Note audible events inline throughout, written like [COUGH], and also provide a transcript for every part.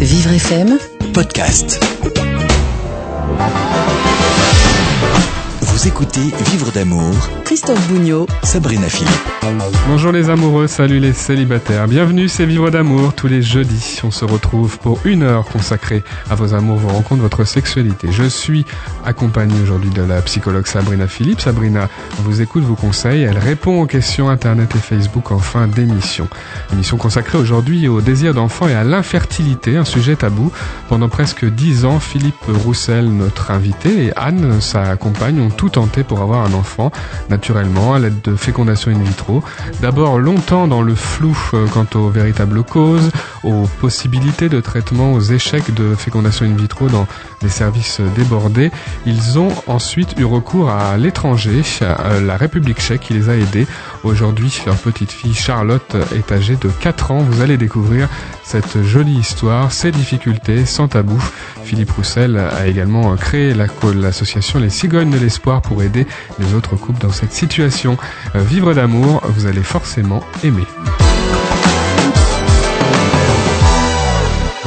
Vivre FM podcast. Vous écoutez Vivre d'amour, Christophe Bougnot Sabrina Philippe. Bonjour les amoureux, salut les célibataires. Bienvenue, c'est Vivre d'amour. Tous les jeudis, on se retrouve pour une heure consacrée à vos amours, vos rencontres, votre sexualité. Je suis accompagné aujourd'hui de la psychologue Sabrina Philippe. Sabrina vous écoute, vous conseille. Elle répond aux questions Internet et Facebook en fin d'émission. Émission consacrée aujourd'hui au désir d'enfant et à l'infertilité, un sujet tabou. Pendant presque dix ans, Philippe Roussel, notre invité, et Anne, sa compagne, ont tout pour avoir un enfant, naturellement, à l'aide de fécondation in vitro. D'abord longtemps dans le flou euh, quant aux véritables causes, aux possibilités de traitement, aux échecs de fécondation in vitro dans services débordés. Ils ont ensuite eu recours à l'étranger, à la République tchèque qui les a aidés. Aujourd'hui, leur petite fille Charlotte est âgée de 4 ans. Vous allez découvrir cette jolie histoire, ses difficultés, sans tabou. Philippe Roussel a également créé l'association Les Cigognes de l'Espoir pour aider les autres couples dans cette situation. Euh, vivre d'amour, vous allez forcément aimer.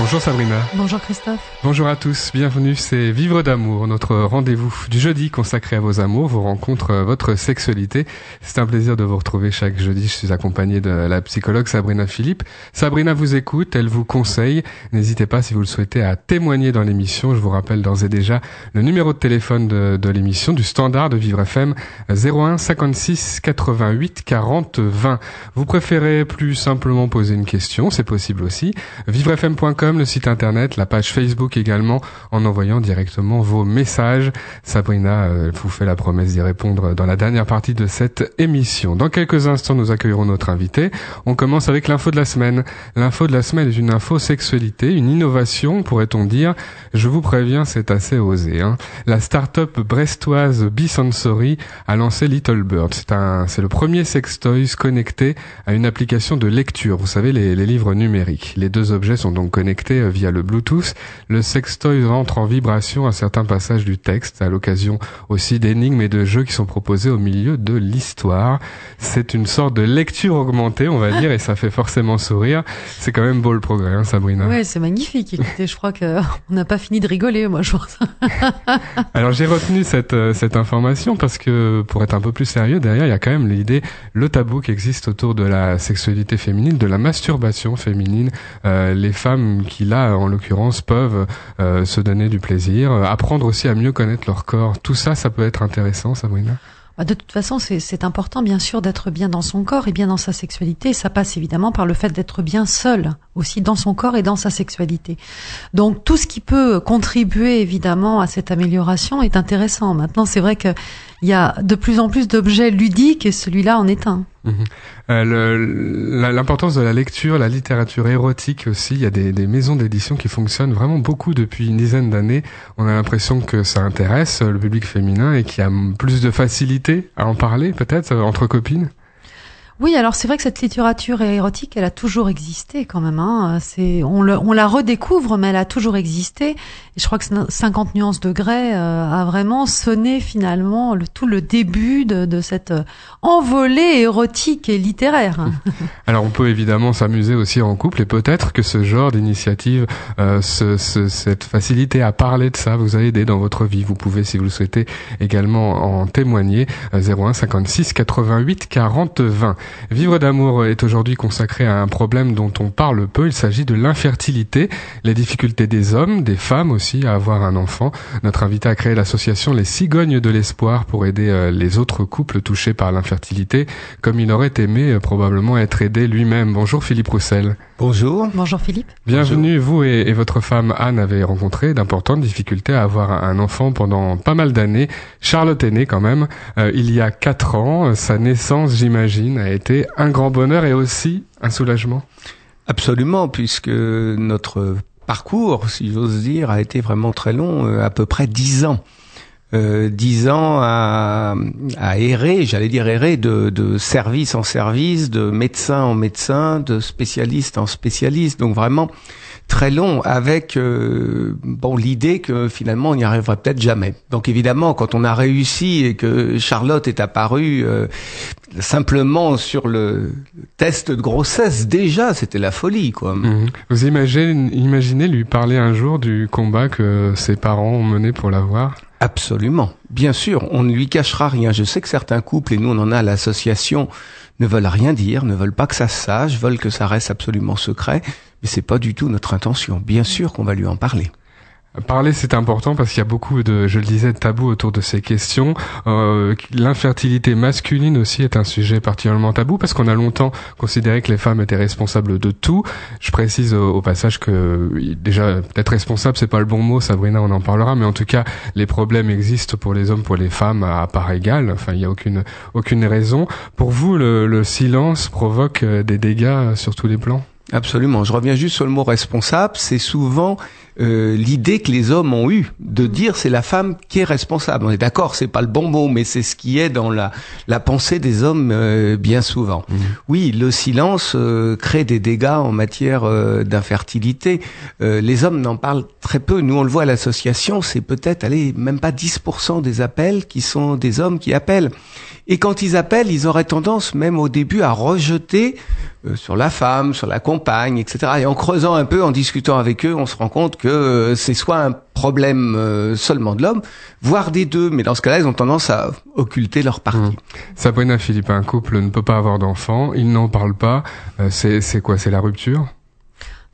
Bonjour Sabrina. Bonjour Christophe. Bonjour à tous, bienvenue, c'est Vivre d'amour, notre rendez-vous du jeudi consacré à vos amours, vos rencontres, votre sexualité. C'est un plaisir de vous retrouver chaque jeudi, je suis accompagné de la psychologue Sabrina Philippe. Sabrina vous écoute, elle vous conseille. N'hésitez pas si vous le souhaitez à témoigner dans l'émission. Je vous rappelle d'ores et déjà le numéro de téléphone de, de l'émission, du standard de Vivre FM, 01 56 88 40 20. Vous préférez plus simplement poser une question, c'est possible aussi. vivrefm.com le site internet, la page Facebook également, en envoyant directement vos messages. Sabrina euh, vous fait la promesse d'y répondre dans la dernière partie de cette émission. Dans quelques instants, nous accueillerons notre invité. On commence avec l'info de la semaine. L'info de la semaine est une info sexualité, une innovation, pourrait-on dire. Je vous préviens, c'est assez osé. Hein. La start-up brestoise Bisensory a lancé Little Bird. C'est le premier sextoys connecté à une application de lecture. Vous savez, les livres numériques. Les deux objets sont donc connectés euh, via le Bluetooth. Le sextoy rentre en vibration à certains passages du texte, à l'occasion aussi d'énigmes et de jeux qui sont proposés au milieu de l'histoire. C'est une sorte de lecture augmentée, on va dire, et ça fait forcément sourire. C'est quand même beau le progrès, hein, Sabrina. Ouais, c'est magnifique. Écoutez, je crois que on n'a pas fini de rigoler, moi, je pense. [LAUGHS] Alors j'ai retenu cette euh, cette information parce que pour être un peu plus sérieux, derrière il y a quand même l'idée, le tabou qui existe autour de la sexualité féminine, de la masturbation féminine. Euh, les femmes qui là, en l'occurrence, peuvent euh, se donner du plaisir, euh, apprendre aussi à mieux connaître leur corps. Tout ça, ça peut être intéressant, Sabrina. Bah, de toute façon, c'est important, bien sûr, d'être bien dans son corps et bien dans sa sexualité. Ça passe évidemment par le fait d'être bien seul, aussi dans son corps et dans sa sexualité. Donc, tout ce qui peut contribuer, évidemment, à cette amélioration est intéressant. Maintenant, c'est vrai qu'il y a de plus en plus d'objets ludiques et celui-là en est un. Mmh. Euh, L'importance de la lecture, la littérature érotique aussi. Il y a des, des maisons d'édition qui fonctionnent vraiment beaucoup depuis une dizaine d'années. On a l'impression que ça intéresse le public féminin et qu'il y a plus de facilité à en parler, peut-être entre copines? Oui, alors c'est vrai que cette littérature érotique, elle a toujours existé quand même. Hein. C'est, on, on la redécouvre, mais elle a toujours existé. Et je crois que 50 nuances de Grey euh, a vraiment sonné finalement le, tout le début de, de cette euh, envolée érotique et littéraire. [LAUGHS] Alors on peut évidemment s'amuser aussi en couple et peut-être que ce genre d'initiative, euh, ce, ce, cette facilité à parler de ça vous a aidé dans votre vie. Vous pouvez, si vous le souhaitez, également en témoigner. 01 56 88 40 20. Vivre d'amour est aujourd'hui consacré à un problème dont on parle peu. Il s'agit de l'infertilité, les difficultés des hommes, des femmes aussi à avoir un enfant. Notre invité a créé l'association Les Cigognes de l'Espoir pour aider euh, les autres couples touchés par l'infertilité, comme il aurait aimé euh, probablement être aidé lui-même. Bonjour Philippe Roussel. Bonjour. Bonjour Philippe. Bienvenue. Vous et, et, votre femme Anne avez rencontré d'importantes difficultés à avoir un enfant pendant pas mal d'années. Charlotte est née quand même euh, il y a quatre ans. Sa naissance, j'imagine, a été un grand bonheur et aussi un soulagement. Absolument, puisque notre parcours, si j'ose dire, a été vraiment très long, euh, à peu près dix ans. Euh, dix ans à, errer, j'allais dire errer, de, de, service en service, de médecin en médecin, de spécialiste en spécialiste. Donc vraiment très long avec euh, bon l'idée que finalement on n'y arriverait peut-être jamais. Donc évidemment, quand on a réussi et que Charlotte est apparue euh, simplement sur le test de grossesse, déjà c'était la folie quoi. Mhm. Vous imaginez, imaginez lui parler un jour du combat que ses parents ont mené pour l'avoir Absolument. Bien sûr, on ne lui cachera rien. Je sais que certains couples, et nous on en a à l'association, ne veulent rien dire, ne veulent pas que ça se sache, veulent que ça reste absolument secret, mais c'est pas du tout notre intention. Bien sûr qu'on va lui en parler. Parler, c'est important parce qu'il y a beaucoup de, je le disais, de tabous autour de ces questions. Euh, L'infertilité masculine aussi est un sujet particulièrement tabou parce qu'on a longtemps considéré que les femmes étaient responsables de tout. Je précise au, au passage que déjà peut-être responsable, c'est pas le bon mot. Sabrina, on en parlera, mais en tout cas, les problèmes existent pour les hommes, pour les femmes à part égale. Enfin, il y a aucune aucune raison. Pour vous, le, le silence provoque euh, des dégâts sur tous les plans? Absolument. Je reviens juste sur le mot responsable. C'est souvent euh, l'idée que les hommes ont eue de dire c'est la femme qui est responsable. On est d'accord, c'est pas le bon mot, mais c'est ce qui est dans la, la pensée des hommes euh, bien souvent. Mhm. Oui, le silence euh, crée des dégâts en matière euh, d'infertilité. Euh, les hommes n'en parlent très peu. Nous, on le voit à l'association, c'est peut-être, allez, même pas 10% des appels qui sont des hommes qui appellent. Et quand ils appellent, ils auraient tendance, même au début, à rejeter euh, sur la femme, sur la compagne, etc. Et en creusant un peu, en discutant avec eux, on se rend compte que euh, c'est soit un problème euh, seulement de l'homme, voire des deux. Mais dans ce cas-là, ils ont tendance à occulter leur partie. Mhm. Sabrina Philippe, un couple ne peut pas avoir d'enfants, ils n'en parlent pas. Euh, c'est c'est quoi? C'est la rupture?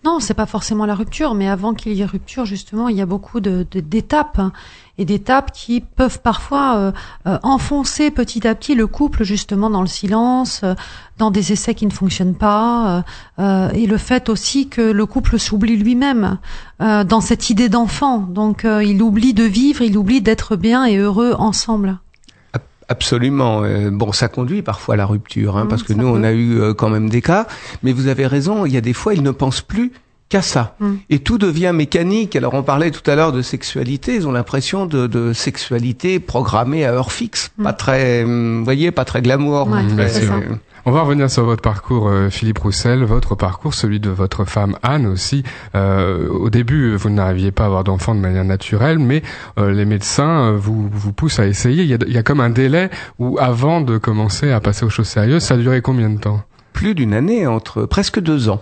Non, c'est pas forcément la rupture, mais avant qu'il y ait rupture, justement, il y a beaucoup de de- d'étapes hein, et d'étapes qui peuvent parfois euh, euh, enfoncer petit à petit le couple justement dans le silence, euh, dans des essais qui ne fonctionnent pas, euh, et le fait aussi que le couple s'oublie lui-même euh, dans cette idée d'enfant. Donc, euh, il oublie de vivre, il oublie d'être bien et heureux ensemble. Absolument. Bon, ça conduit parfois à la rupture, hein, Mhm, parce que nous, on a eu quand même des cas. Mais vous avez raison, il y a des fois, ils ne pensent plus qu'à ça. Mhm. Et tout devient mécanique. Alors, on parlait tout à l'heure de sexualité. Ils ont l'impression de, de sexualité programmée à heure fixe. Mhm. Pas très, hum, vous voyez, pas très glamour. Ouais. On va revenir sur votre parcours, euh, Philippe Roussel, votre parcours, celui de votre femme Anne aussi. Euh, au début, vous n'arriviez pas à avoir d'enfants de manière naturelle, mais euh, les médecins vous, vous poussent à essayer. Il y, a, il y a comme un délai où, avant de commencer à passer aux choses sérieuses, ça a duré combien de temps? Plus d'une année, entre presque deux ans.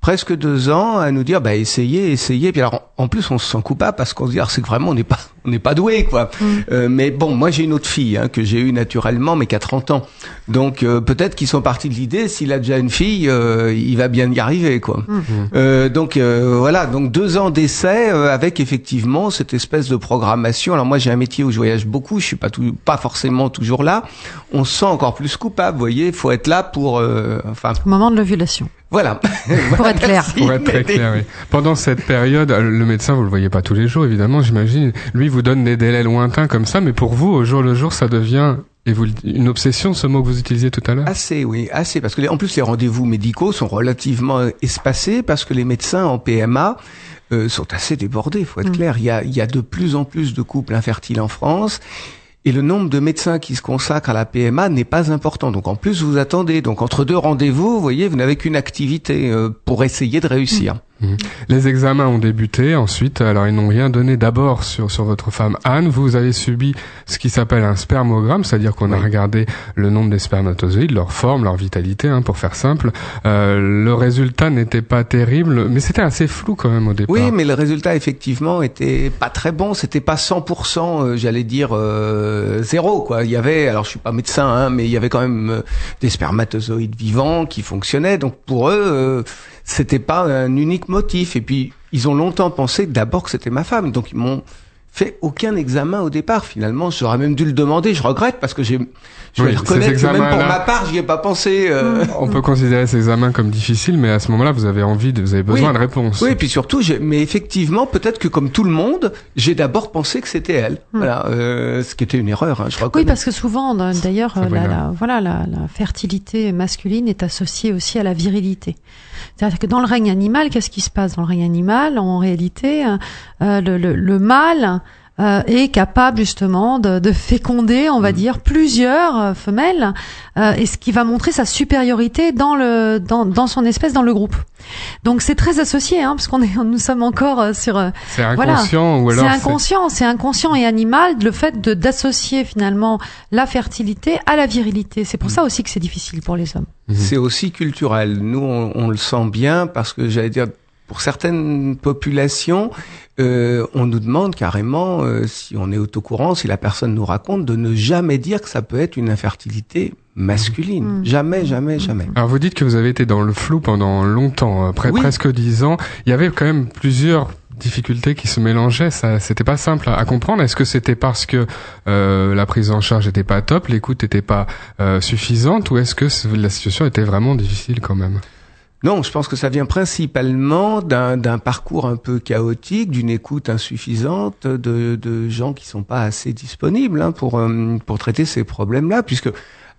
Presque deux ans à nous dire, bah, essayez, essayez. Puis alors, en plus, on se sent coupable parce qu'on se dit, ah, c'est que vraiment, on n'est pas, on n'est pas doué, quoi. Mm. Euh, mais bon, moi, j'ai une autre fille, hein, que j'ai eue naturellement, mais qui a 30 ans. Donc, euh, peut-être qu'ils sont partis de l'idée, s'il a déjà une fille, euh, il va bien y arriver, quoi. Mm. Euh, donc, euh, voilà. Donc, deux ans d'essai euh, avec effectivement cette espèce de programmation. Alors, moi, j'ai un métier où je voyage beaucoup. Je suis pas tout, pas forcément toujours là. On se sent encore plus coupable, vous voyez. Faut être là pour, euh, enfin, Au moment de l'ovulation. voilà. [LAUGHS] Pour être clair. Pour être très clair, oui. Pendant cette période, le médecin, vous le voyez pas tous les jours, évidemment, j'imagine. Lui vous donne des délais lointains comme ça, mais pour vous, au jour le jour, ça devient et vous une obsession, ce mot que vous utilisiez tout à l'heure? Assez, oui, assez. Parce que les- en plus, les rendez-vous médicaux sont relativement euh, espacés parce que les médecins en PMA euh, sont assez débordés. Faut être Mm. clair. Il y a, il y a de plus en plus de couples infertiles en France. Et le nombre de médecins qui se consacrent à la PMA n'est pas important. Donc en plus, vous attendez. Donc entre deux rendez-vous, vous voyez, vous n'avez qu'une activité euh, pour essayer de réussir. Les examens ont débuté ensuite, alors ils n'ont rien donné d'abord sur, sur votre femme Anne. Vous avez subi ce qui s'appelle un spermogramme, c'est-à-dire qu'on a regardé le nombre des spermatozoïdes, leur forme, leur vitalité, hein, pour faire simple. Euh, le résultat n'était pas terrible, mais c'était assez flou quand même au départ. Oui, mais le résultat effectivement était pas très bon. C'était pas 100%, euh, j'allais dire euh, zéro quoi. Il y avait, alors je suis pas médecin, hein, mais il y avait quand même euh, des spermatozoïdes vivants qui fonctionnaient. Donc pour eux, euh, c'était pas un unique motif. Et puis ils ont longtemps pensé d'abord que c'était ma femme. Donc ils m'ont fait aucun examen au départ. Finalement, j'aurais même dû le demander. Je regrette parce que j'ai, je vais Oui, reconnaître que même pour ma part, j'y ai pas pensé. euh, On peut considérer ces examens comme difficiles, mais à ce moment-là, vous avez envie, de, vous avez besoin Oui. de réponses. Oui, et puis surtout, j'ai- mais effectivement, peut-être que comme tout le monde, j'ai d'abord pensé que c'était elle. Voilà, euh, ce qui était une erreur, hein, je reconnais. Oui, parce que souvent, d'ailleurs, euh, la, la- voilà, la, la fertilité masculine est associée aussi à la virilité. C'est-à-dire que dans le règne animal, qu'est-ce qui se passe dans le règne animal? En réalité, euh, euh, le, le, le mâle euh, est capable justement de, de féconder, on va dire, plusieurs euh, femelles, euh, et ce qui va montrer sa supériorité dans le dans, dans son espèce, dans le groupe. Donc c'est très associé, hein, parce qu'on est [LAUGHS] nous sommes encore euh, sur. euh, C'est Voilà. inconscient ou alors c'est inconscient, c'est inconscient et animal le fait de d'associer finalement la fertilité à la virilité. C'est pour ça aussi que c'est difficile pour les hommes. Mhm. C'est aussi culturel. Nous, on, on le sent bien parce que j'allais dire, pour certaines populations, euh, on nous demande carrément, euh, si on est au courant, si la personne nous raconte, de ne jamais dire que ça peut être une infertilité masculine. Mm. Jamais, jamais, jamais. Alors vous dites que vous avez été dans le flou pendant longtemps, euh, près, Oui. presque dix ans. Il y avait quand même plusieurs difficultés qui se mélangeaient. Ça, c'était pas simple à, à comprendre. Est-ce que c'était parce que euh, la prise en charge était pas top, l'écoute était pas euh, suffisante, ou est-ce que la situation était vraiment difficile quand même? Non, je pense que ça vient principalement d'un parcours un peu chaotique, d'une écoute insuffisante, de, de gens qui sont pas assez disponibles hein, pour euh, pour traiter ces problèmes-là, puisque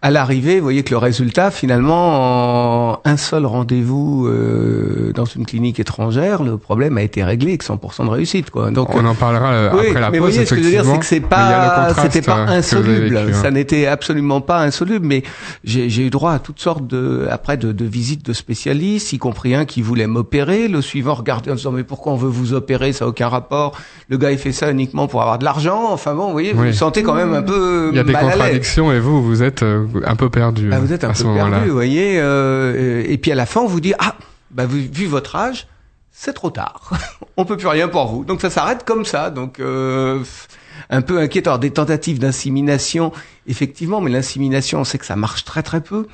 à l'arrivée, vous voyez que le résultat, finalement, en un seul rendez-vous euh, dans une clinique étrangère, le problème a été réglé avec 100% de réussite, quoi. Donc On en parlera euh, oui, après la mais pause. vous voyez ce que je veux dire, c'est que c'est. Mais pas, c'était pas insoluble. vécu, hein. Ça n'était absolument pas insoluble, mais j'ai eu droit à toutes sortes de, après de, de visites de spécialistes, y compris un qui voulait m'opérer. Le suivant regardait en disant mais pourquoi on veut vous opérer, ça n'a aucun rapport. Le gars il fait ça uniquement pour avoir de l'argent. Enfin bon, vous voyez, vous Oui. vous sentez quand même un peu Il y a des mal contradictions et vous, vous êtes euh, un peu perdu. Ah, vous êtes un à peu perdu, vous voyez. euh, et puis à la fin, on vous dit ah, bah vu, vu votre âge, c'est trop tard. [LAUGHS] on peut plus rien pour vous. Donc ça s'arrête comme ça. Donc euh, un peu inquiétant. Alors, Des tentatives d'insémination, effectivement, mais l'insémination, on sait que ça marche très très peu.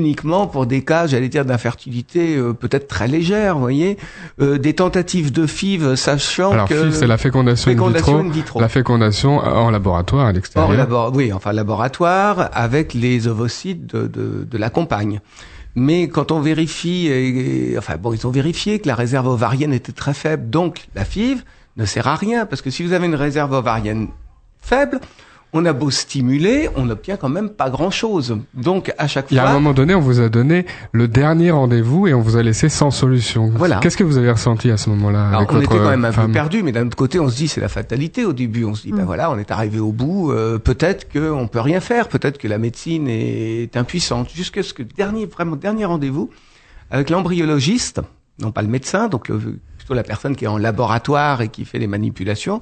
Uniquement pour des cas, j'allais dire, d'infertilité euh, peut-être très légère, vous voyez. Euh, des tentatives de FIV, sachant Alors, que FIV, c'est la fécondation, fécondation in in vitro. La fécondation en laboratoire à l'extérieur. Labor- oui, enfin laboratoire avec les ovocytes de, de, de la compagne. Mais quand on vérifie, et- et- enfin bon, ils ont vérifié que la réserve ovarienne était très faible, donc la FIV ne sert à rien parce que si vous avez une réserve ovarienne faible, on a beau stimuler, on n'obtient quand même pas grand-chose. Donc à chaque Il y a un fois, moment donné, on vous a donné le dernier rendez-vous et on vous a laissé sans solution. Voilà. Qu'est-ce que vous avez ressenti à ce moment-là Alors, avec on votre était quand même un femme peu perdu, mais d'un autre côté, on se dit c'est la fatalité au début. On se dit ben Mm. voilà, on est arrivé au bout. euh, peut-être qu'on peut rien faire. Peut-être que la médecine est impuissante. Jusqu'à ce que dernier vraiment dernier rendez-vous avec l'embryologiste, non pas le médecin, donc le- plutôt la personne qui est en laboratoire et qui fait les manipulations,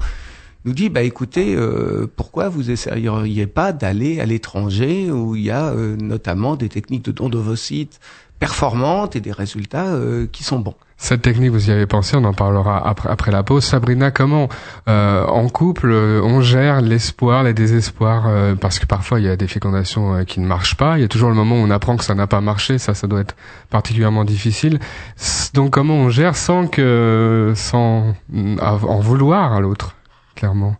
nous dit bah écoutez, euh, pourquoi vous essayeriez pas d'aller à l'étranger où il y a euh, notamment des techniques de don d'ovocytes performantes et des résultats euh, qui sont bons. Cette technique, vous y avez pensé, on en parlera après, après la pause. Sabrina, comment euh, en couple euh, on gère l'espoir, les désespoirs euh, Parce que parfois il y a des fécondations euh, qui ne marchent pas. Il y a toujours le moment où on apprend que ça n'a pas marché. Ça, ça doit être particulièrement difficile. Donc comment on gère sans que, sans en vouloir à l'autre, clairement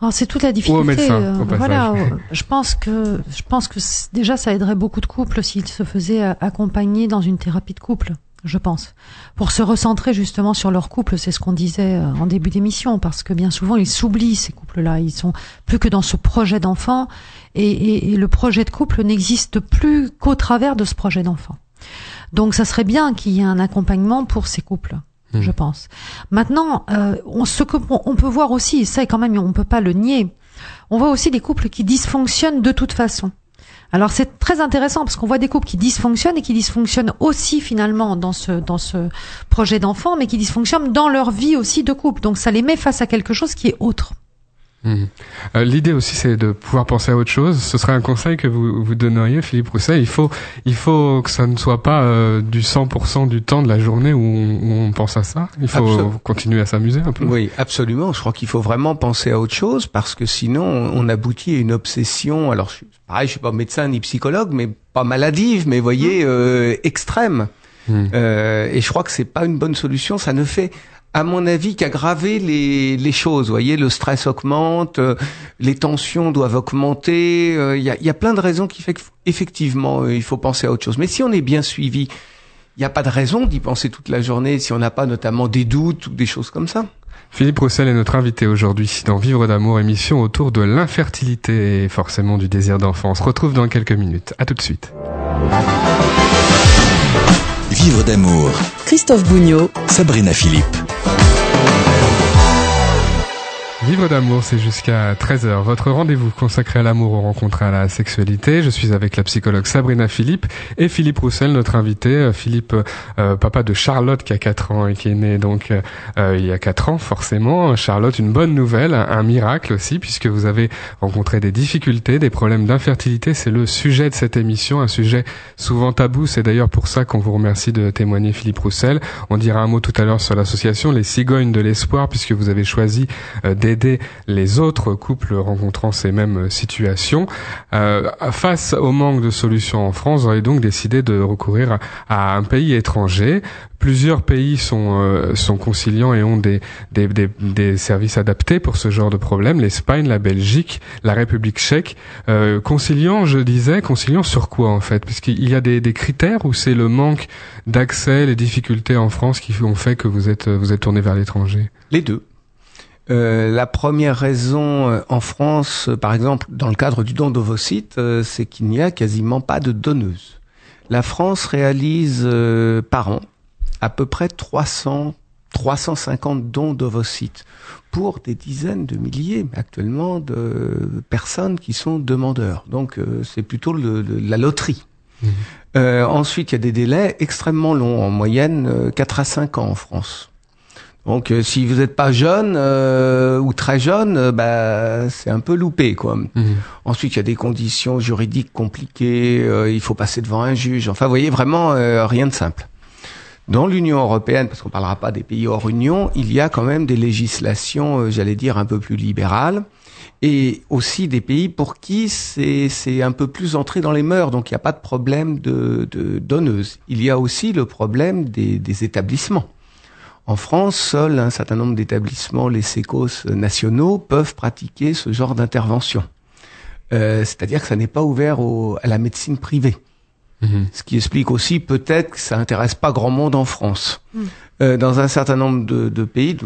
Alors, c'est toute la difficulté. Ou au médecin, euh, au voilà, [LAUGHS] je pense que je pense que déjà ça aiderait beaucoup de couples s'ils se faisaient euh, accompagner dans une thérapie de couple. Je pense pour se recentrer justement sur leur couple, c'est ce qu'on disait euh, en début d'émission, parce que bien souvent ils s'oublient ces couples-là, ils sont plus que dans ce projet d'enfant, et, et- et le projet de couple n'existe plus qu'au travers de ce projet d'enfant. Donc ça serait bien qu'il y ait un accompagnement pour ces couples Mhm. je pense. Maintenant, euh, on, ce peut voir aussi, et ça quand même on peut pas le nier, on voit aussi des couples qui dysfonctionnent de toute façon. Alors c'est très intéressant parce qu'on voit des couples qui dysfonctionnent et qui dysfonctionnent aussi finalement dans ce dans ce projet d'enfant, mais qui dysfonctionnent dans leur vie aussi de couple. Donc ça les met face à quelque chose qui est autre. Mhm. Euh, L'idée aussi, c'est de pouvoir penser à autre chose. Ce serait un conseil que vous vous donneriez, Philippe Rousset. Il faut, il faut que ça ne soit pas euh, du 100% du temps de la journée où on, où on pense à ça. Il faut Absol- continuer à s'amuser un peu. Oui, absolument. Je crois qu'il faut vraiment penser à autre chose parce que sinon, on aboutit à une obsession. Alors, je, pareil, je suis pas médecin ni psychologue, mais pas maladive, mais voyez, euh, extrême. Mhm. Euh, et je crois que c'est pas une bonne solution. Ça ne fait, à mon avis, qu'aggraver les, les choses. Vous voyez, le stress augmente, euh, les tensions doivent augmenter. euh, Il y, a, il y a plein de raisons qui fait qu'effectivement, euh, il faut penser à autre chose. Mais si on est bien suivi, il n'y a pas de raison d'y penser toute la journée si on n'a pas notamment des doutes ou des choses comme ça. Philippe Roussel est notre invité aujourd'hui dans Vivre d'amour, émission autour de l'infertilité et forcément du désir d'enfant. On se retrouve dans quelques minutes. À tout de suite. Vivre d'amour. Christophe Bougnot, Sabrina Philippe. Bye. Vivre d'amour, c'est jusqu'à 13h. Votre rendez-vous consacré à l'amour, aux rencontres à la sexualité. Je suis avec la psychologue Sabrina Philippe et Philippe Roussel, notre invité. Euh, Philippe, euh, papa de Charlotte qui a 4 ans et qui est né donc euh, il y a 4 ans forcément. Charlotte, une bonne nouvelle, un miracle aussi puisque vous avez rencontré des difficultés, des problèmes d'infertilité. C'est le sujet de cette émission, un sujet souvent tabou. C'est d'ailleurs pour ça qu'on vous remercie de témoigner Philippe Roussel. On dira un mot tout à l'heure sur l'association Les Cigognes de l'Espoir puisque vous avez choisi d'aider les autres couples rencontrant ces mêmes situations. Euh, face au manque de solutions en France, vous avez donc décidé de recourir à un pays étranger. Plusieurs pays sont euh, sont conciliants et ont des, des, des, des, services adaptés pour ce genre de problème. L'Espagne, la Belgique, la République tchèque. Euh, conciliant, je disais, conciliant sur quoi en fait? Puisqu'il y a des, des critères ou c'est le manque d'accès, les difficultés en France qui ont fait que vous êtes vous êtes tourné vers l'étranger? Les deux. Euh, la première raison euh, en France, euh, par exemple, dans le cadre du don d'ovocytes, c'est qu'il n'y a quasiment pas de donneuses. La France réalise par an à peu près 300, 350 dons d'ovocytes pour des dizaines de milliers actuellement de personnes qui sont demandeurs. Donc c'est plutôt la loterie. Mmh. ensuite, il y a des délais extrêmement longs, en moyenne 4 à 5 ans en France. Donc euh, si vous n'êtes pas jeune euh, ou très jeune, euh, bah, c'est un peu loupé quoi. Mhm. Ensuite, il y a des conditions juridiques compliquées, il faut passer devant un juge. Enfin, vous voyez vraiment rien de simple. Dans l'Union européenne, parce qu'on parlera pas des pays hors Union, il y a quand même des législations, j'allais dire, un peu plus libérales, et aussi des pays pour qui c'est un peu plus entré dans les mœurs, donc il n'y a pas de problème de, de donneuse. Il y a aussi le problème des, des établissements. En France, seuls un certain nombre d'établissements, les sécos nationaux, peuvent pratiquer ce genre d'intervention. Euh, c'est-à-dire que ça n'est pas ouvert à la médecine privée. Mhm. Ce qui explique aussi peut-être que ça intéresse pas grand monde en France. Mhm. Euh, dans un certain nombre de, pays,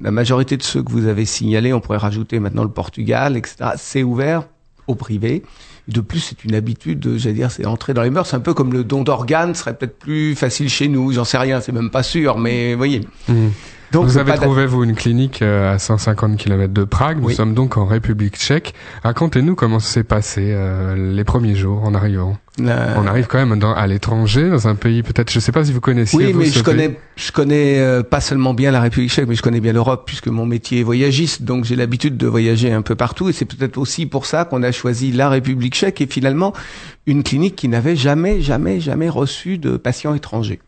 la majorité de ceux que vous avez signalés, on pourrait rajouter maintenant le Portugal, etc., c'est ouvert au privé de plus, c'est une habitude, j'allais dire, c'est entrer dans les mœurs. C'est un peu comme le don d'organes serait peut-être plus facile chez nous. J'en sais rien, c'est même pas sûr, mais voyez. Mmh. Donc, vous avez trouvé, vous, une clinique euh, à 150 km de Prague. Nous sommes donc en République tchèque. Racontez-nous comment s'est passé euh, les premiers jours en arrivant. On arrive quand même dans, à l'étranger, dans un pays peut-être, je ne sais pas si vous connaissez. Oui, mais je connais, je connais euh, pas seulement bien la République tchèque, mais je connais bien l'Europe puisque mon métier est voyagiste, donc j'ai l'habitude de voyager un peu partout. Et c'est peut-être aussi pour ça qu'on a choisi la République tchèque et finalement une clinique qui n'avait jamais, jamais, jamais reçu de patients étrangers.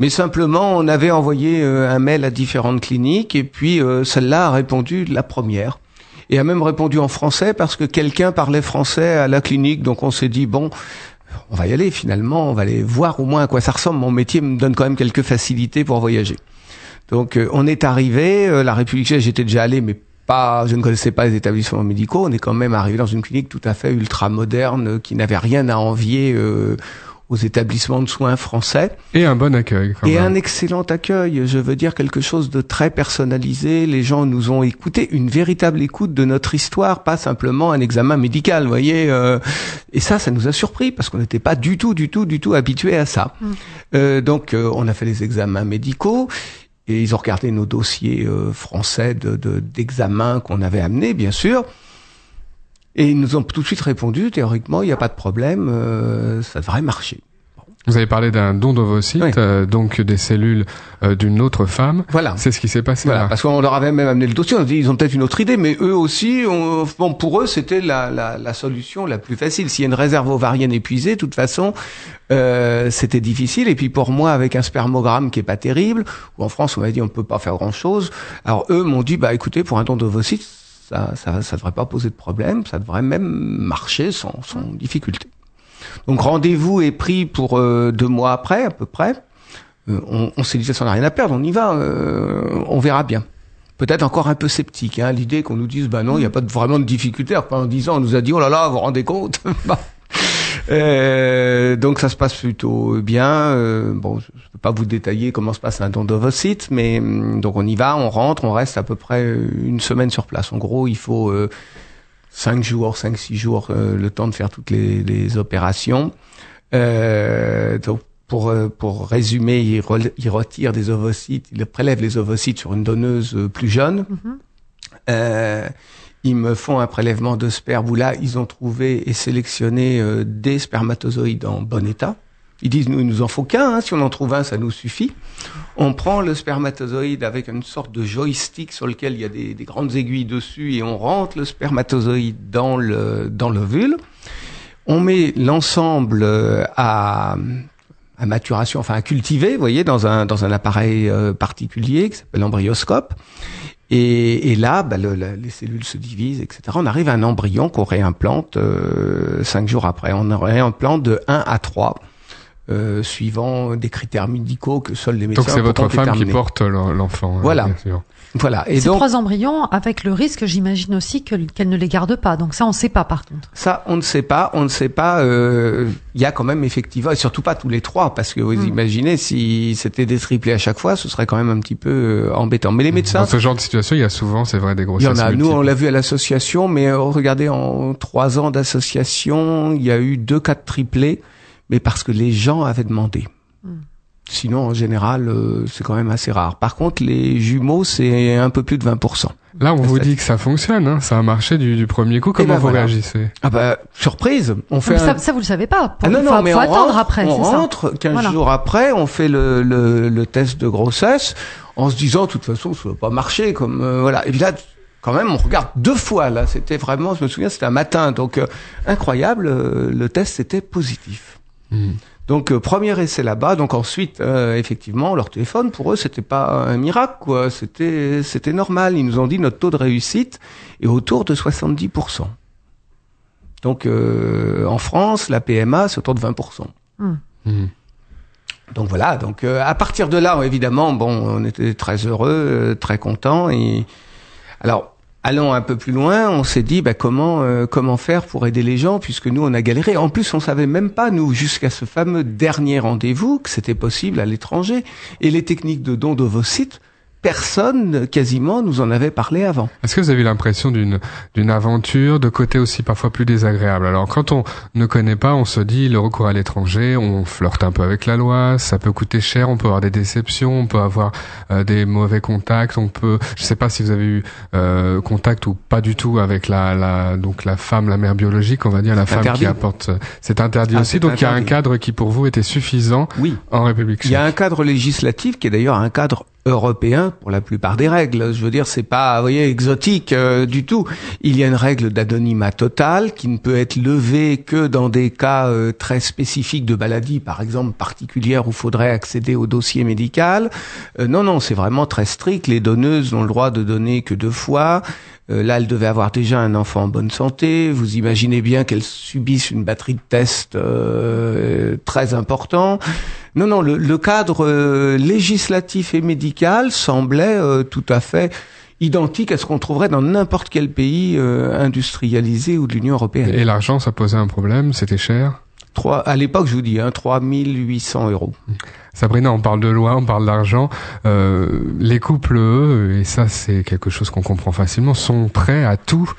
Mais simplement, on avait envoyé euh, un mail à différentes cliniques et puis euh, celle-là a répondu la première. Et a même répondu en français parce que quelqu'un parlait français à la clinique. Donc on s'est dit, bon, on va y aller finalement, on va aller voir au moins à quoi ça ressemble. Mon métier me donne quand même quelques facilités pour voyager. Donc euh, on est arrivé, la République tchèque, j'étais déjà allé, mais pas, je ne connaissais pas les établissements médicaux. On est quand même arrivé dans une clinique tout à fait ultra moderne, qui n'avait rien à envier aux établissements de soins français. Et un bon accueil. et un excellent accueil. Je veux dire quelque chose de très personnalisé. Les gens nous ont écouté, une véritable écoute de notre histoire, pas simplement un examen médical, vous voyez. Euh, et ça, ça nous a surpris parce qu'on n'était pas du tout, du tout, du tout habitué à ça. Mm. Euh, donc, euh, on a fait les examens médicaux. Et ils ont regardé nos dossiers français de d'examen qu'on avait amenés, bien sûr. Et ils nous ont tout de suite répondu, théoriquement, il n'y a pas de problème, euh, ça devrait marcher. Vous avez parlé d'un don d'ovocytes, euh, donc des cellules euh, d'une autre femme. Voilà. C'est ce qui s'est passé voilà, Parce qu'on leur avait même amené le dossier, on a dit ils ont peut-être une autre idée, mais eux aussi, on, bon, pour eux, c'était la, la, la, solution la plus facile. S'il y a une réserve ovarienne épuisée, de toute façon, euh, c'était difficile. Et puis pour moi, avec un spermogramme qui est pas terrible, ou en France, on m'a dit on peut pas faire grand-chose. Alors eux m'ont dit, bah écoutez, pour un don d'ovocytes, ça, ça, ça devrait pas poser de problème, ça devrait même marcher sans, sans difficulté. Donc rendez-vous est pris pour euh, deux mois après, à peu près. Euh, on, on s'est dit ça n'a rien à perdre, on y va, euh, on verra bien. Peut-être encore un peu sceptique, hein, l'idée qu'on nous dise, bah non, il n'y a pas vraiment de difficulté. Pendant dix ans, on nous a dit, oh là là, vous rendez compte? [LAUGHS] euh, donc ça se passe plutôt bien. Euh, bon, je ne peux pas vous détailler comment se passe un don d'ovocytes, mais hum, donc on y va, on rentre, on reste à peu près une semaine sur place. En gros, il faut euh, cinq jours, cinq six jours, euh, le temps de faire toutes les, les opérations. donc pour, pour résumer, il, retire des ovocytes, il prélève les ovocytes sur une donneuse plus jeune. Euh, ils me font un prélèvement de sperme où là, ils ont trouvé et sélectionné euh, des spermatozoïdes en bon état. Ils disent, nous, il nous en faut qu'un, hein, si on en trouve un, ça nous suffit. On prend le spermatozoïde avec une sorte de joystick sur lequel il y a des, des grandes aiguilles dessus et on rentre le spermatozoïde dans le dans l'ovule. On met l'ensemble euh, à, à maturation, enfin à cultiver, vous voyez, dans un dans un appareil euh, particulier qui s'appelle l'embryoscope. Et, et là, bah, le, la- les cellules se divisent, etc. On arrive à un embryon qu'on réimplante euh, cinq jours après. On réimplante de 1 à 3, euh, suivant des critères médicaux que seuls les médecins Donc c'est votre femme qui porte l'en- l'enfant. hein, Voilà. bien sûr. Voilà. Et Ces donc trois embryons, avec le risque, j'imagine aussi que- qu'elle ne les garde pas. Donc ça, on ne sait pas par contre. ça, on ne sait pas. On ne sait pas. euh, Il y a quand même effectivement, et surtout pas tous les trois, parce que vous Mm. imaginez si c'était des triplés à chaque fois, ce serait quand même un petit peu euh, embêtant. Mais les médecins, Dans ce genre de situation, il y a souvent, c'est vrai, des Il y grossesses en a. Nous, multiples. on l'a vu à l'association, mais euh, regardez, en trois ans d'association, il y a eu deux cas de triplés, mais parce que les gens avaient demandé. Hmm. Sinon, en général, euh, c'est quand même assez rare. Par contre, les jumeaux, c'est un peu plus de 20%. Là, on vous dit que ça fonctionne, hein, ça a marché du, du premier coup. Comment ben vous voilà. réagissez? Ah bah, surprise On fait Mais un... ça, ça, vous le savez pas. Ah non, Il non, faut, mais faut on attendre rentre, après, on c'est ça. rentre, 15 Voilà. jours après, on fait le, le, le test de grossesse, en se disant, de toute façon, ça va pas marcher, comme, euh, voilà. Et puis là, quand même, on regarde deux fois, là, c'était vraiment, je me souviens, c'était un matin, donc, euh, incroyable, euh, le test était positif. Hmm. Donc euh, premier essai là-bas. Donc ensuite, euh, effectivement, leur téléphone pour eux c'était pas un miracle quoi. C'était c'était normal. Ils nous ont dit notre taux de réussite est autour de 70% Donc euh, en France, la PMA c'est autour de 20% Hmm. donc voilà, donc euh, à partir de là, évidemment, bon, on était très heureux, euh, très contents. Et alors, allons un peu plus loin. On s'est dit, bah, comment euh, comment faire pour aider les gens, puisque nous on a galéré. En plus, on savait même pas nous jusqu'à ce fameux dernier rendez-vous que c'était possible à l'étranger. Et les techniques de don d'ovocytes, personne quasiment nous en avait parlé avant. Est-ce que vous avez eu l'impression d'une d'une aventure de côté aussi parfois plus désagréable? Alors quand on ne connaît pas, on se dit le recours à l'étranger, on flirte un peu avec la loi, ça peut coûter cher, on peut avoir des déceptions, on peut avoir euh, des mauvais contacts, on peut, je sais pas si vous avez eu euh, contact ou pas du tout avec la, la donc la femme, la mère biologique, on va dire la femme Interdit. qui apporte. C'est interdit Ah, aussi, donc il y a un cadre qui pour vous était suffisant Oui. en République Il y a un cadre législatif qui est d'ailleurs un cadre européen pour la plupart des règles. Je veux dire, c'est pas, vous voyez, exotique euh, du tout. Il y a une règle d'anonymat total qui ne peut être levée que dans des cas euh, très spécifiques de maladie, par exemple particulières où faudrait accéder au dossier médical. Euh, non, non, c'est vraiment très strict. Les donneuses n'ont le droit de donner que deux fois. Euh, là, elle devait avoir déjà un enfant en bonne santé. Vous imaginez bien qu'elle subisse une batterie de tests euh, très important. Non, non, le, le cadre euh, législatif et médical semblait euh, tout à fait identique à ce qu'on trouverait dans n'importe quel pays euh, industrialisé ou de l'Union européenne. Et l'argent, ça posait un problème, c'était cher? Trois, à l'époque, je vous dis, hein, 3800 euros. Sabrina, on parle de loi, on parle d'argent. Euh, les couples, eux, et ça c'est quelque chose qu'on comprend facilement, sont prêts à tout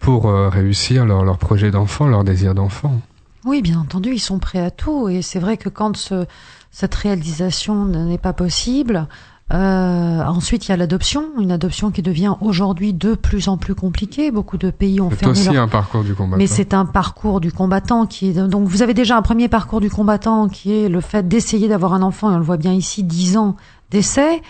pour euh, réussir leur, leur projet d'enfant, leur désir d'enfant. Oui, bien entendu, ils sont prêts à tout. Et c'est vrai que quand ce- cette réalisation n'est pas possible, euh, ensuite il y a l'adoption, une adoption qui devient aujourd'hui de plus en plus compliquée. Beaucoup de pays ont C'est fermé aussi leur un parcours du combattant. Mais c'est un parcours du combattant qui est donc vous avez déjà un premier parcours du combattant qui est le fait d'essayer d'avoir un enfant et on le voit bien ici 10 ans d'essai.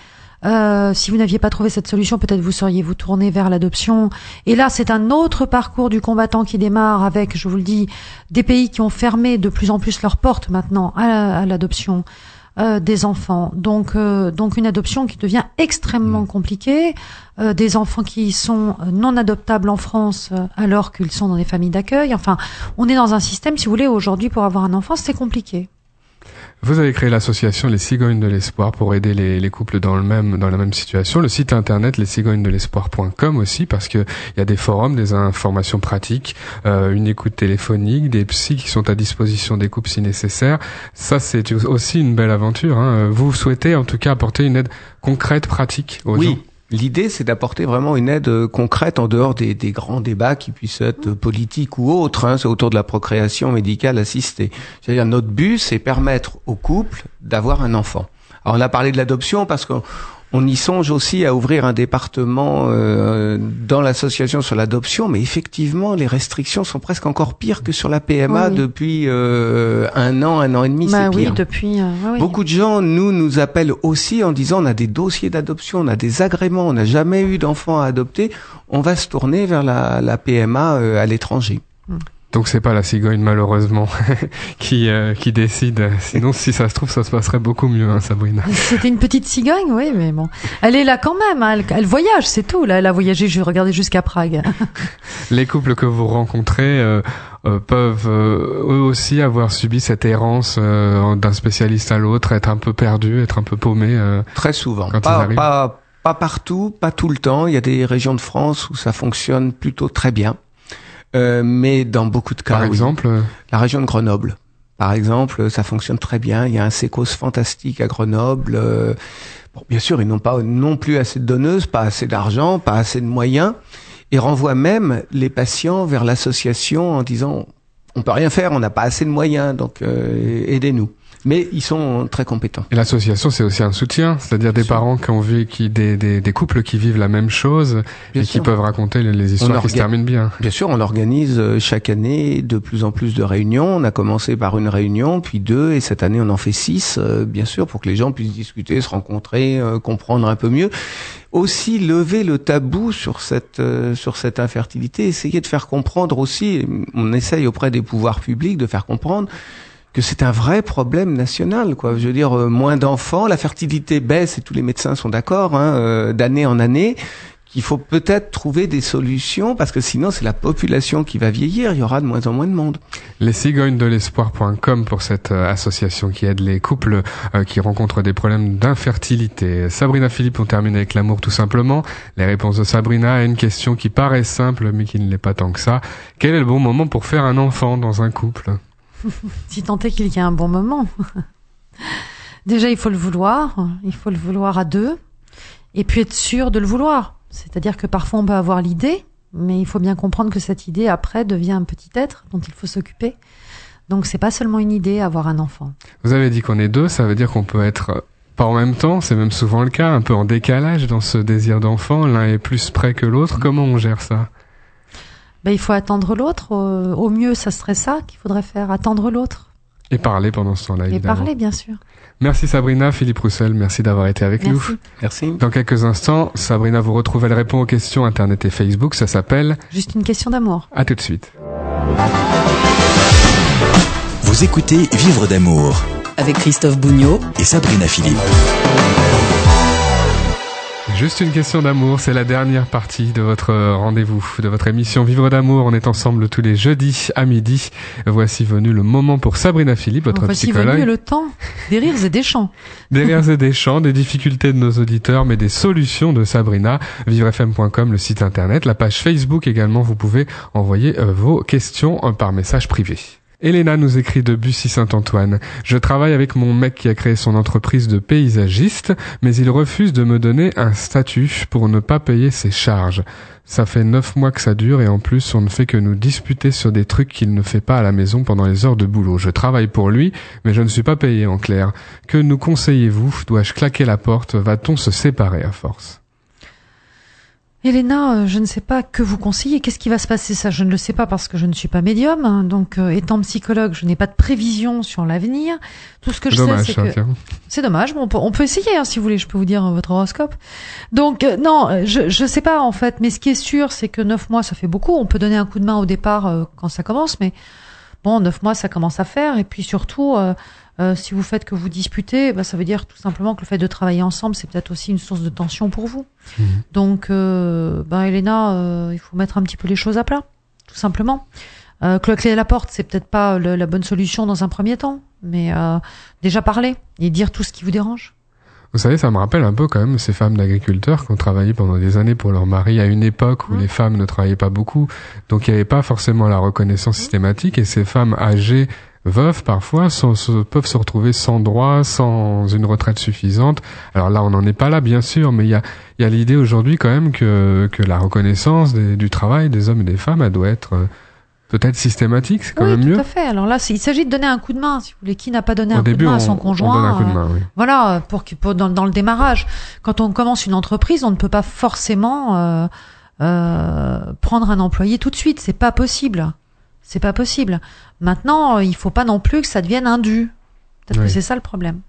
Euh, si vous n'aviez pas trouvé cette solution, peut-être vous seriez vous tourné vers l'adoption. Et là, c'est un autre parcours du combattant qui démarre avec, je vous le dis, des pays qui ont fermé de plus en plus leurs portes maintenant à, à l'adoption euh, des enfants. Donc, euh, donc une adoption qui devient extrêmement compliquée. Euh, des enfants qui sont non adoptables en France euh, alors qu'ils sont dans des familles d'accueil. Enfin, on est dans un système, si vous voulez, aujourd'hui pour avoir un enfant, c'est compliqué. Vous avez créé l'association Les Cigognes de l'Espoir pour aider les, les couples dans le même dans la même situation. Le site internet lescigognesdelespoir.com aussi parce que il y a des forums, des informations pratiques, euh, une écoute téléphonique, des psys qui sont à disposition des couples si nécessaire. Ça c'est aussi une belle aventure. Hein. Vous souhaitez en tout cas apporter une aide concrète, pratique aux gens? L'idée, c'est d'apporter vraiment une aide euh, concrète en dehors des, grands débats qui puissent être euh, politiques ou autres. Hein, c'est autour de la procréation médicale assistée. C'est-à-dire notre but, c'est permettre au couple d'avoir un enfant. Alors on a parlé de l'adoption parce qu'on On y songe aussi à ouvrir un département euh, dans l'association sur l'adoption, mais effectivement, les restrictions sont presque encore pires que sur la PMA Oui, depuis euh, un an, un an et demi. Bah c'est oui, pire. depuis. euh, oui. Beaucoup de gens, nous, nous appellent aussi en disant on a des dossiers d'adoption, on a des agréments, on n'a jamais eu d'enfants à adopter, on va se tourner vers la, la PMA euh, à l'étranger. Donc c'est pas la cigogne malheureusement [LAUGHS] qui euh, qui décide. Sinon, si ça se trouve, ça se passerait beaucoup mieux, hein, Sabrina. C'était une petite cigogne, oui, mais bon. Elle est là quand même, hein, elle, elle voyage, c'est tout. Là, elle a voyagé, je regardais jusqu'à Prague. [LAUGHS] Les couples que vous rencontrez euh, euh, peuvent euh, eux aussi avoir subi cette errance euh, d'un spécialiste à l'autre, être un peu perdu, être un peu paumé. euh. Très souvent. Quand ils pas, pas partout, pas tout le temps. Il y a des régions de France où ça fonctionne plutôt très bien. Euh, mais dans beaucoup de cas, Par exemple, euh, la région de Grenoble. Par exemple, ça fonctionne très bien. Il y a un sécos fantastique à Grenoble. Euh, bon, bien sûr, ils n'ont pas non plus assez de donneuses, pas assez d'argent, pas assez de moyens, et renvoient même les patients vers l'association en disant on peut rien faire, on n'a pas assez de moyens, donc euh, aidez-nous. Mais ils sont très compétents. et l'association c'est aussi un soutien, c'est-à-dire des sûr. parents qui ont vu, qui des, des, des couples qui vivent la même chose Bien et qui peuvent raconter les, les histoires qui se terminent bien. Bien sûr, on organise euh, chaque année de plus en plus de réunions. On a commencé par une réunion, puis deux, et cette année on en fait six, euh, bien sûr, pour que les gens puissent discuter, se rencontrer, euh, comprendre un peu mieux. Aussi lever le tabou sur cette euh, sur cette infertilité, essayer de faire comprendre aussi. On essaye auprès des pouvoirs publics de faire comprendre que c'est un vrai problème national, quoi. Je veux dire, euh, moins d'enfants, la fertilité baisse et tous les médecins sont d'accord, hein, euh, d'année en année qu'il faut peut-être trouver des solutions parce que sinon c'est la population qui va vieillir, il y aura de moins en moins de monde. Les cigognes de l'espoir.com pour cette euh, association qui aide les couples qui rencontrent des problèmes d'infertilité. Sabrina Philippe, on termine avec l'amour tout simplement. Les réponses de Sabrina à une question qui paraît simple mais qui ne l'est pas tant que ça. Quel est le bon moment pour faire un enfant dans un couple? [LAUGHS] si tant est qu'il y a un bon moment. [LAUGHS] Déjà, il faut le vouloir. Il faut le vouloir à deux. Et puis être sûr de le vouloir. C'est-à-dire que parfois on peut avoir l'idée, mais il faut bien comprendre que cette idée après devient un petit être dont il faut s'occuper. Donc c'est pas seulement une idée avoir un enfant. Vous avez dit qu'on est deux, ça veut dire qu'on peut être pas en même temps, c'est même souvent le cas, un peu en décalage dans ce désir d'enfant, l'un est plus près que l'autre. Comment on gère ça? Ben, il faut attendre l'autre. Au, mieux, ça serait ça qu'il faudrait faire, attendre l'autre. Et parler pendant ce temps-là, Et parler, bien sûr. Merci Sabrina, Philippe Roussel, merci d'avoir été avec nous. Merci. Merci. Dans quelques instants, Sabrina vous retrouve, elle répond aux questions Internet et Facebook, ça s'appelle Juste une question d'amour. À tout de suite. Vous écoutez Vivre d'amour Avec Christophe Bougnot et Sabrina Philippe. Juste une question d'amour, c'est la dernière partie de votre rendez-vous, de votre émission Vivre d'amour. On est ensemble tous les jeudis à midi. Voici venu le moment pour Sabrina Philippe, votre Voici psychologue. venu le temps des rires et des chants. [LAUGHS] Des rires et des chants, des difficultés de nos auditeurs, mais des solutions de Sabrina. Vivrefm.com, le site internet, la page Facebook également. Vous pouvez envoyer euh, vos questions euh, par message privé. Elena nous écrit de Bussy-Saint-Antoine. Je travaille avec mon mec qui a créé son entreprise de paysagiste, mais il refuse de me donner un statut pour ne pas payer ses charges. Ça fait neuf mois que ça dure et en plus on ne fait que nous disputer sur des trucs qu'il ne fait pas à la maison pendant les heures de boulot. Je travaille pour lui, mais je ne suis pas payé en clair. Que nous conseillez-vous? Dois-je claquer la porte? Va-t-on se séparer à force? Elena, euh, je ne sais pas que vous conseillez. Qu'est-ce qui va se passer? Ça, je ne le sais pas parce que je ne suis pas médium. hein. Donc, euh, étant psychologue, je n'ai pas de prévision sur l'avenir. Tout ce que je Dommage, sais, c'est que tiens. c'est dommage. Bon, on, peut, on peut essayer, hein, si vous voulez. Je peux vous dire euh, votre horoscope. Donc, euh, non, je je sais pas en fait. Mais ce qui est sûr, c'est que neuf mois, ça fait beaucoup. On peut donner un coup de main au départ quand ça commence, mais bon, neuf mois, ça commence à faire. Et puis surtout, euh, si vous faites que vous disputez, bah, ça veut dire tout simplement que le fait de travailler ensemble, c'est peut-être aussi une source de tension pour vous. Mhm. Donc, euh, ben Elena, euh, il faut mettre un petit peu les choses à plat, tout simplement. Euh, cloquer la porte, c'est peut-être pas le- la bonne solution dans un premier temps, mais euh, déjà parler et dire tout ce qui vous dérange. Vous savez, ça me rappelle un peu quand même ces femmes d'agriculteurs qui ont travaillé pendant des années pour leur mari à une époque où Mhm. les femmes ne travaillaient pas beaucoup. Donc il n'y avait pas forcément la reconnaissance systématique et ces femmes âgées, veuves parfois, sont- se- peuvent se retrouver sans droit, sans une retraite suffisante. Alors là, on n'en est pas là, bien sûr, mais il y a, y a l'idée aujourd'hui quand même que, que la reconnaissance des- du travail des hommes et des femmes, elle doit être euh, Peut-être systématique, c'est quand oui, même tout mieux. à fait. Alors là, il s'agit de donner un coup de main, si vous voulez. Qui n'a pas donné Au un début, coup de main on, à son on conjoint donne un coup de euh, main, oui. Voilà, pour, pour dans, dans le démarrage. Quand on commence une entreprise, on ne peut pas forcément euh, euh, prendre un employé tout de suite. C'est pas possible. C'est pas possible. Maintenant, euh, il faut pas non plus que ça devienne un dû. Peut-être Oui. que c'est ça le problème.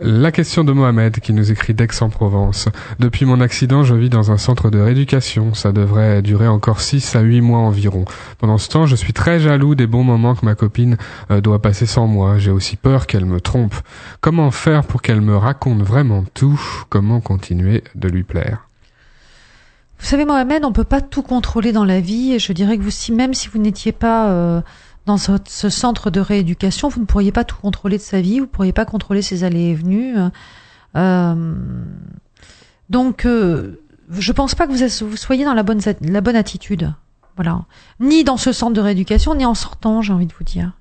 La question de Mohamed qui nous écrit d'Aix-en-Provence. Depuis mon accident, je vis dans un centre de rééducation. Ça devrait durer encore 6 à 8 mois environ. Pendant ce temps, je suis très jaloux des bons moments que ma copine euh, doit passer sans moi. J'ai aussi peur qu'elle me trompe. Comment faire pour qu'elle me raconte vraiment tout? Comment continuer de lui plaire? Vous savez, Mohamed, on peut pas tout contrôler dans la vie. Et je dirais que vous, si même si vous n'étiez pas euh, dans ce, ce centre de rééducation, vous ne pourriez pas tout contrôler de sa vie. Vous pourriez pas contrôler ses allées et venues. Euh, donc, euh, je pense pas que vous, soyez dans la bonne, la bonne attitude. Voilà. Ni dans ce centre de rééducation, ni en sortant, j'ai envie de vous dire.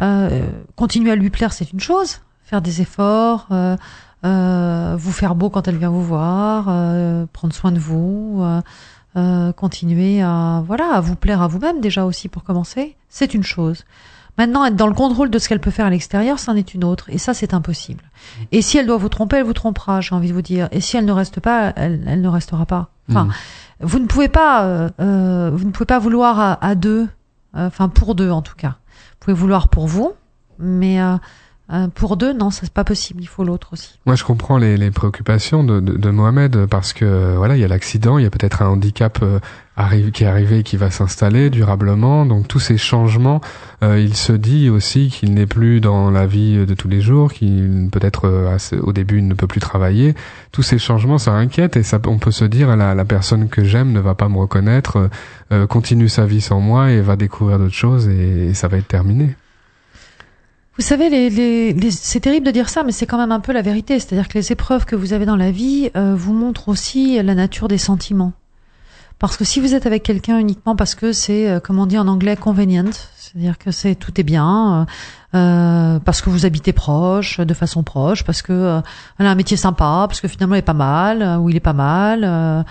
Euh, continuer à lui plaire, c'est une chose. Faire des efforts, euh, euh, vous faire beau quand elle vient vous voir, euh, prendre soin de vous, euh, euh, continuer à voilà à vous plaire à vous-même déjà aussi pour commencer, c'est une chose. Maintenant, être dans le contrôle de ce qu'elle peut faire à l'extérieur, c'en est une autre, et ça c'est impossible. Et si elle doit vous tromper, elle vous trompera, j'ai envie de vous dire. Et si elle ne reste pas, elle, elle ne restera pas. Enfin, Mhm. vous ne pouvez pas, euh, vous ne pouvez pas vouloir à, à deux, euh, enfin pour deux en tout cas. Vous pouvez vouloir pour vous, mais euh, pour deux, non, c'est pas possible. Il faut l'autre aussi. Moi, je comprends les, les préoccupations de, de, de Mohamed parce que voilà, il y a l'accident, il y a peut-être un handicap euh, qui est arrivé et qui va s'installer durablement. Donc tous ces changements, euh, il se dit aussi qu'il n'est plus dans la vie de tous les jours, qu'il peut-être euh, au début il ne peut plus travailler. Tous ces changements, ça inquiète et ça, on peut se dire la, la personne que j'aime ne va pas me reconnaître, euh, continue sa vie sans moi et va découvrir d'autres choses et ça va être terminé. Vous savez, c'est terrible de dire ça, mais c'est quand même un peu la vérité. C'est-à-dire que les épreuves que vous avez dans la vie euh, vous montrent aussi la nature des sentiments. Parce que si vous êtes avec quelqu'un uniquement parce que c'est, euh, comme on dit en anglais, convenient, c'est-à-dire que c'est tout est bien, euh, euh, parce que vous habitez proche, de façon proche, parce que euh, elle a un métier sympa, parce que finalement elle est pas mal, euh, ou il est pas mal,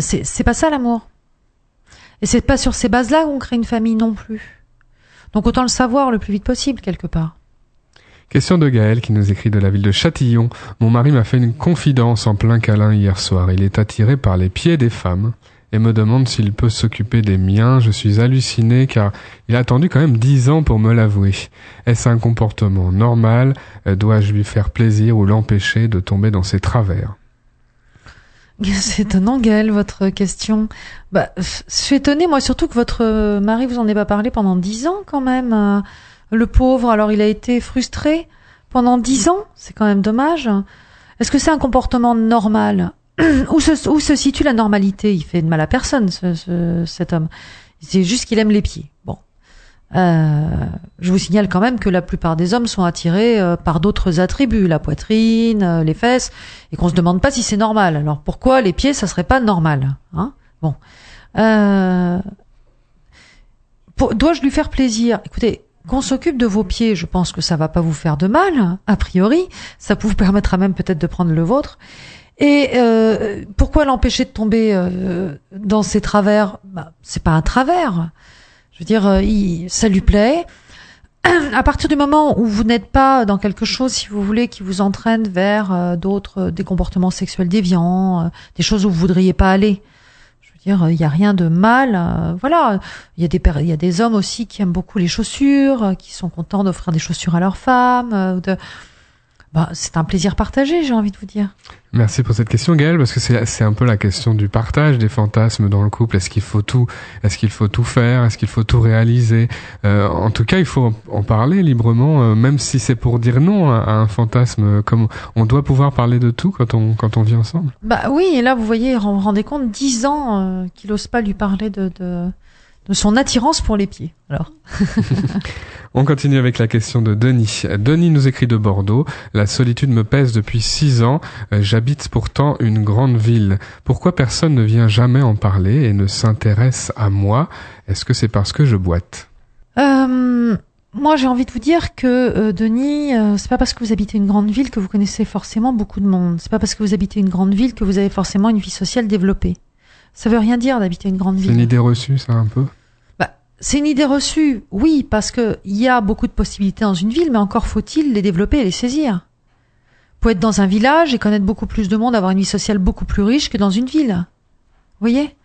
c'est pas ça l'amour. Et c'est pas sur ces bases-là qu'on crée une famille non plus. Donc autant le savoir le plus vite possible quelque part. Question de Gaël qui nous écrit de la ville de Châtillon. Mon mari m'a fait une confidence en plein câlin hier soir. Il est attiré par les pieds des femmes et me demande s'il peut s'occuper des miens. Je suis halluciné car il a attendu quand même dix ans pour me l'avouer. Est-ce un comportement normal? Euh, Dois-je lui faire plaisir ou l'empêcher de tomber dans ses travers? [LAUGHS] C'est étonnant, Gaël, votre question. Bah, je suis étonnée, moi, surtout que votre euh, mari vous en ait pas parlé pendant dix ans, quand même. Euh, Le pauvre, alors il a été frustré pendant dix ans. C'est quand même dommage. Est-ce que c'est un comportement normal? [CLEARS THROAT] Où, se, où se situe la normalité? Il fait de mal à personne, ce, ce- cet homme. C'est juste qu'il aime les pieds. Bon. Euh, je vous signale quand même que la plupart des hommes sont attirés euh, par d'autres attributs, la poitrine, euh, les fesses, et qu'on se demande pas si c'est normal. Alors pourquoi les pieds, ça serait pas normal hein? Bon. Euh, Dois-je lui faire plaisir? Écoutez, qu'on s'occupe de vos pieds, je pense que ça va pas vous faire de mal, a priori. Ça vous [LAUGHS] permettra même peut-être de prendre le vôtre. Et pourquoi l'empêcher de tomber dans ses travers? Bah, C'est pas un travers. Je veux dire, euh, il- ça lui plaît. [CLEARS THROAT] À partir du moment où vous n'êtes pas dans quelque chose, si vous voulez, qui vous entraîne vers euh, d'autres, euh, des comportements sexuels déviants, des choses où vous voudriez pas aller. Je veux dire, il n'y a rien de mal. voilà, il y a des y a des hommes aussi qui aiment beaucoup les chaussures, qui sont contents d'offrir des chaussures à leurs femmes. Bah, c'est un plaisir partagé, j'ai envie de vous dire. Merci pour cette question Gaël parce que c'est c'est un peu la question du partage des fantasmes dans le couple. Est-ce qu'il faut tout Est-ce qu'il faut tout faire Est-ce qu'il faut tout réaliser? Euh, En tout cas, il faut en parler librement, euh, même si c'est pour dire non à, à un fantasme. Comme on doit pouvoir parler de tout quand on quand on vit ensemble. Bah oui, et là vous voyez, vous rendez compte, dix ans euh, qu'il ose pas lui parler de, de de son attirance pour les pieds. Alors. [LAUGHS] On continue avec la question de Denis. Denis nous écrit de Bordeaux. La solitude me pèse depuis six ans. Euh, J'habite pourtant une grande ville. Pourquoi personne ne vient jamais en parler et ne s'intéresse à moi? Est-ce que c'est parce que je boite? Euh, moi, j'ai envie de vous dire que euh, Denis, euh, c'est pas parce que vous habitez une grande ville que vous connaissez forcément beaucoup de monde. C'est pas parce que vous habitez une grande ville que vous avez forcément une vie sociale développée. Ça veut rien dire d'habiter une grande C'est une ville. idée reçue, ça un peu? C'est une idée reçue, oui, parce que il y a beaucoup de possibilités dans une ville, mais encore faut-il les développer et les saisir. Pour être dans un village et connaître beaucoup plus de monde, avoir une vie sociale beaucoup plus riche que dans une ville. Vous voyez?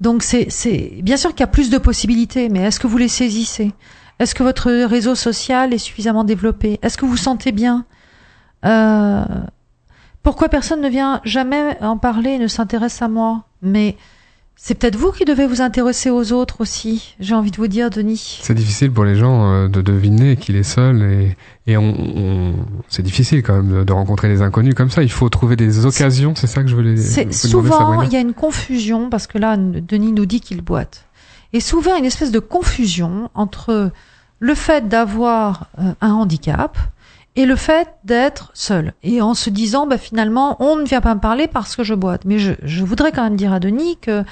Donc c'est, c'est bien sûr qu'il y a plus de possibilités, mais est-ce que vous les saisissez? Est-ce que votre réseau social est suffisamment développé? Est-ce que vous vous sentez bien? Euh, Pourquoi personne ne vient jamais en parler ne s'intéresse à moi? Mais c'est peut-être vous qui devez vous intéresser aux autres aussi, j'ai envie de vous dire, Denis. C'est difficile pour les gens euh, de deviner qu'il est seul et, et on, on- c'est difficile quand même de, de rencontrer des inconnus comme ça. Il faut trouver des occasions, c'est ça que je voulais demander, souvent il y a une confusion parce que là Denis nous dit qu'il boite. Et souvent une espèce de confusion entre le fait d'avoir euh, un handicap et le fait d'être seul. Et en se disant bah finalement on ne vient pas me parler parce que je boite. Mais je, je voudrais quand même dire à Denis que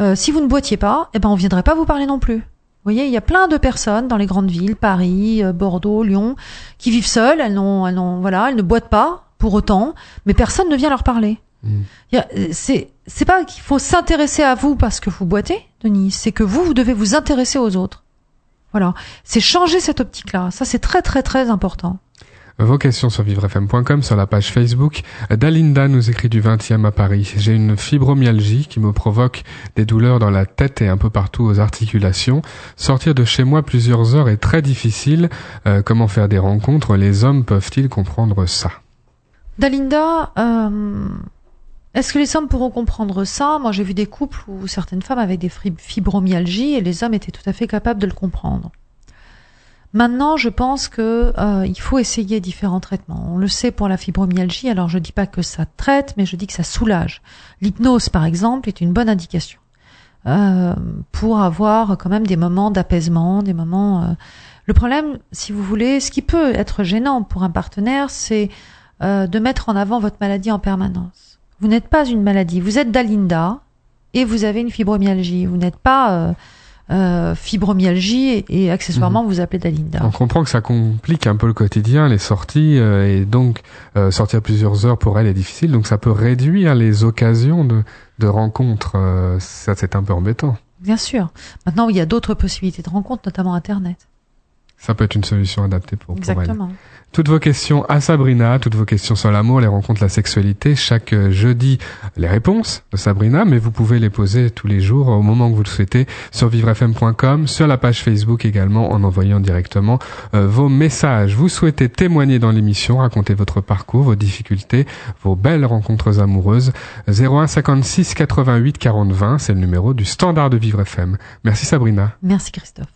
euh, si vous ne boitiez pas, eh ben on viendrait pas vous parler non plus. Vous voyez, il y a plein de personnes dans les grandes villes, Paris, euh, Bordeaux, Lyon, qui vivent seules. Elles n'ont, elles n'ont, voilà, elles ne boitent pas pour autant, mais personne ne vient leur parler. Mm. Euh, C'est, c'est pas qu'il faut s'intéresser à vous parce que vous boitez, Denis. C'est que vous, vous devez vous intéresser aux autres. Voilà. C'est changer cette optique-là. Ça, c'est très, très, très important. Vos questions sur vivrefm.com, sur la page Facebook. Dalinda nous écrit du 20e à Paris. J'ai une fibromyalgie qui me provoque des douleurs dans la tête et un peu partout aux articulations. Sortir de chez moi plusieurs heures est très difficile. Euh, comment faire des rencontres? Les hommes peuvent-ils comprendre ça? Dalinda, euh, est-ce que les hommes pourront comprendre ça? Moi, j'ai vu des couples où certaines femmes avaient des fibromyalgies et les hommes étaient tout à fait capables de le comprendre. Maintenant, je pense que euh, il faut essayer différents traitements. On le sait pour la fibromyalgie. Alors, je dis pas que ça traite, mais je dis que ça soulage. L'hypnose, par exemple, est une bonne indication euh, pour avoir quand même des moments d'apaisement, des moments. euh, Le problème, si vous voulez, ce qui peut être gênant pour un partenaire, c'est de mettre en avant votre maladie en permanence. Vous n'êtes pas une maladie, vous êtes Dalinda et vous avez une fibromyalgie. Vous n'êtes pas euh, fibromyalgie et, et accessoirement vous vous appelez Dalinda. On comprend que ça complique un peu le quotidien, les sorties, euh, et donc euh, sortir plusieurs heures pour elle est difficile, donc ça peut réduire les occasions de, de rencontres. euh, ça, c'est un peu embêtant. Bien sûr. Maintenant, il y a d'autres possibilités de rencontres, notamment Internet. Ça peut être une solution adaptée pour, pour elle. Exactement. Toutes vos questions à Sabrina, toutes vos questions sur l'amour, les rencontres, la sexualité, chaque euh, jeudi, les réponses de Sabrina, mais vous pouvez les poser tous les jours au moment que vous le souhaitez sur vivrefm.com, sur la page Facebook également en envoyant directement euh, vos messages. Vous souhaitez témoigner dans l'émission, raconter votre parcours, vos difficultés, vos belles rencontres amoureuses. 01 56 88 40 20, c'est le numéro du standard de Vivre FM. Merci Sabrina. Merci Christophe.